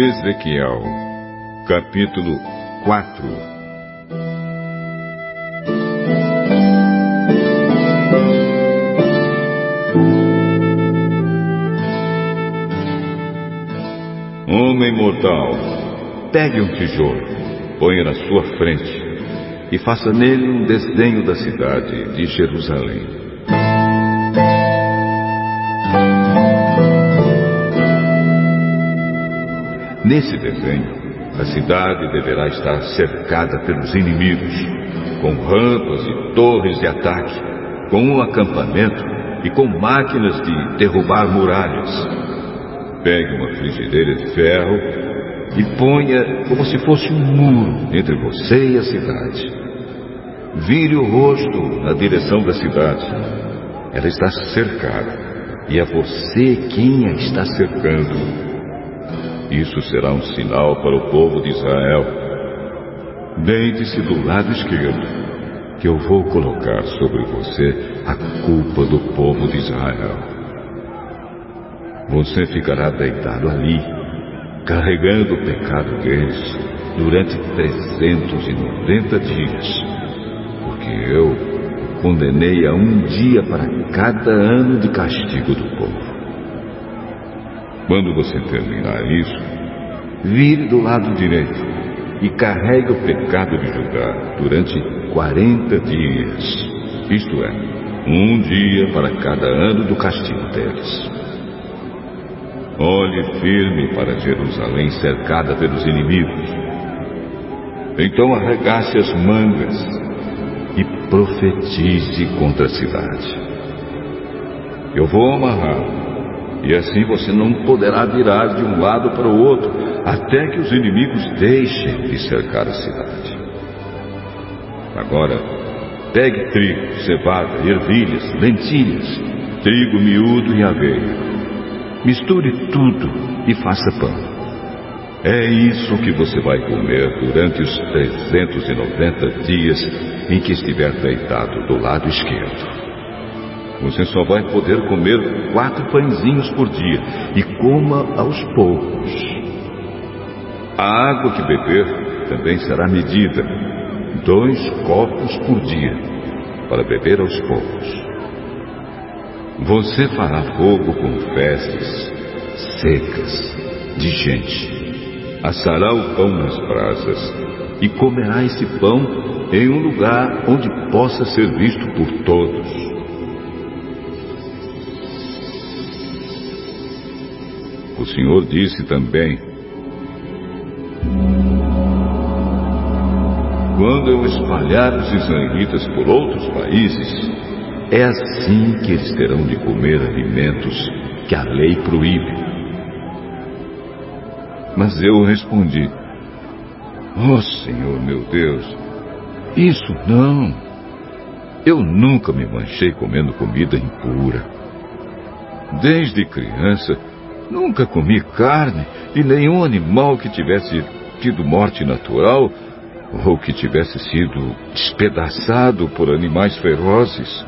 Ezequiel, capítulo 4 Homem mortal, pegue um tijolo, ponha na sua frente e faça nele um desenho da cidade de Jerusalém. Nesse desenho, a cidade deverá estar cercada pelos inimigos, com rampas e torres de ataque, com um acampamento e com máquinas de derrubar muralhas. Pegue uma frigideira de ferro e ponha como se fosse um muro entre você e a cidade. Vire o rosto na direção da cidade. Ela está cercada e é você quem a está cercando. Isso será um sinal para o povo de Israel. Deite-se do lado esquerdo, que eu vou colocar sobre você a culpa do povo de Israel. Você ficará deitado ali, carregando o pecado deles durante 390 dias, porque eu condenei a um dia para cada ano de castigo do povo. Quando você terminar isso, vire do lado direito e carregue o pecado de Judá durante 40 dias. Isto é, um dia para cada ano do castigo deles. Olhe firme para Jerusalém cercada pelos inimigos. Então arregace as mangas e profetize contra a cidade. Eu vou amarrar e assim você não poderá virar de um lado para o outro, até que os inimigos deixem de cercar a cidade. Agora, pegue trigo, cevada, ervilhas, lentilhas, trigo miúdo e aveia. Misture tudo e faça pão. É isso que você vai comer durante os 390 dias em que estiver deitado do lado esquerdo. Você só vai poder comer quatro pãezinhos por dia e coma aos poucos. A água que beber também será medida, dois copos por dia, para beber aos poucos. Você fará fogo com festas secas de gente, assará o pão nas brasas e comerá esse pão em um lugar onde possa ser visto por todos. O Senhor disse também: Quando eu espalhar os israelitas por outros países, é assim que eles terão de comer alimentos que a lei proíbe. Mas eu respondi: Oh Senhor meu Deus, isso não. Eu nunca me manchei comendo comida impura. Desde criança, Nunca comi carne e nenhum animal que tivesse tido morte natural ou que tivesse sido despedaçado por animais ferozes.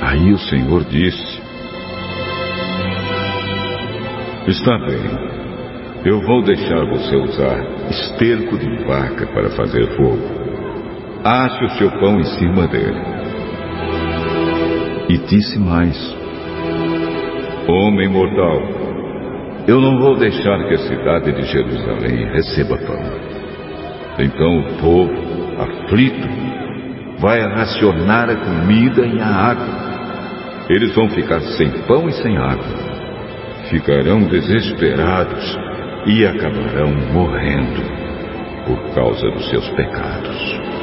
Aí o Senhor disse: Está bem, eu vou deixar você usar esterco de vaca para fazer fogo. Ache o seu pão em cima dele. E disse mais: Homem mortal, eu não vou deixar que a cidade de Jerusalém receba pão. Então o povo, aflito, vai racionar a comida e a água. Eles vão ficar sem pão e sem água. Ficarão desesperados e acabarão morrendo por causa dos seus pecados.